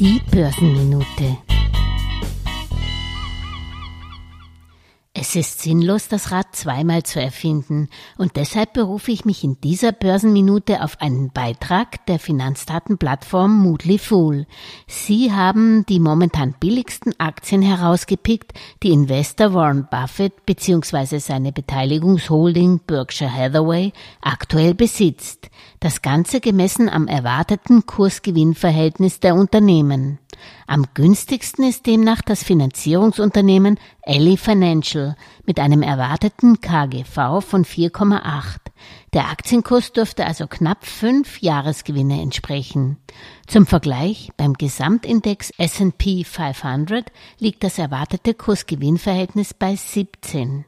Die Börsenminute. Es ist sinnlos, das Rad zweimal zu erfinden, und deshalb berufe ich mich in dieser Börsenminute auf einen Beitrag der Finanzdatenplattform Moodly Fool. Sie haben die momentan billigsten Aktien herausgepickt, die Investor Warren Buffett bzw. seine Beteiligungsholding Berkshire Hathaway aktuell besitzt. Das Ganze gemessen am erwarteten Kursgewinnverhältnis der Unternehmen. Am günstigsten ist demnach das Finanzierungsunternehmen Ally Financial mit einem erwarteten KGV von 4,8. Der Aktienkurs dürfte also knapp fünf Jahresgewinne entsprechen. Zum Vergleich, beim Gesamtindex S&P 500 liegt das erwartete Kursgewinnverhältnis bei 17.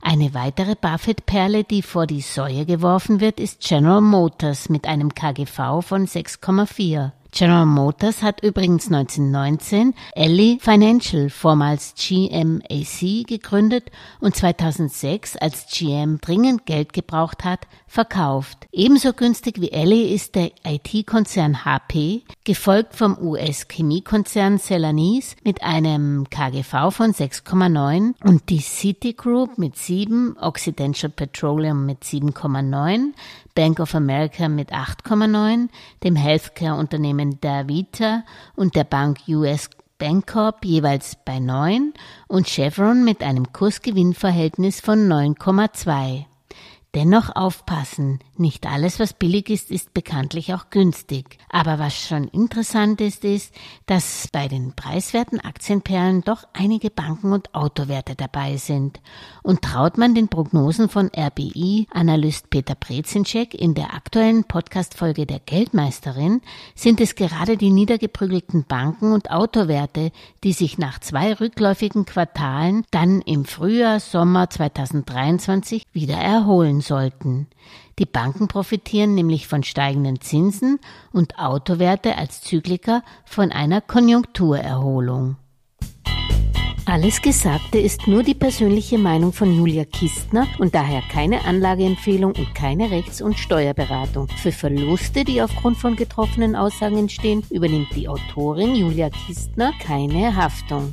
Eine weitere Buffett-Perle, die vor die Säue geworfen wird, ist General Motors mit einem KGV von 6,4. General Motors hat übrigens 1919 Ally Financial, vormals GMAC, gegründet und 2006, als GM dringend Geld gebraucht hat, verkauft. Ebenso günstig wie Ally ist der IT-Konzern HP, gefolgt vom US-Chemiekonzern Celanese mit einem KGV von 6,9 und die Citigroup mit 7, Occidental Petroleum mit 7,9, Bank of America mit 8,9, dem Healthcare-Unternehmen Davita und der Bank US Bancorp jeweils bei 9 und Chevron mit einem Kursgewinnverhältnis von 9,2. Dennoch aufpassen, nicht alles, was billig ist, ist bekanntlich auch günstig. Aber was schon interessant ist, ist, dass bei den preiswerten Aktienperlen doch einige Banken und Autowerte dabei sind. Und traut man den Prognosen von RBI-Analyst Peter Brezinschek in der aktuellen Podcast-Folge der Geldmeisterin, sind es gerade die niedergeprügelten Banken und Autowerte, die sich nach zwei rückläufigen Quartalen dann im Frühjahr, Sommer 2023 wieder erholen sollten. Die Banken profitieren nämlich von steigenden Zinsen und Autowerte als Zykliker von einer Konjunkturerholung. Alles Gesagte ist nur die persönliche Meinung von Julia Kistner und daher keine Anlageempfehlung und keine Rechts- und Steuerberatung. Für Verluste, die aufgrund von getroffenen Aussagen entstehen, übernimmt die Autorin Julia Kistner keine Haftung.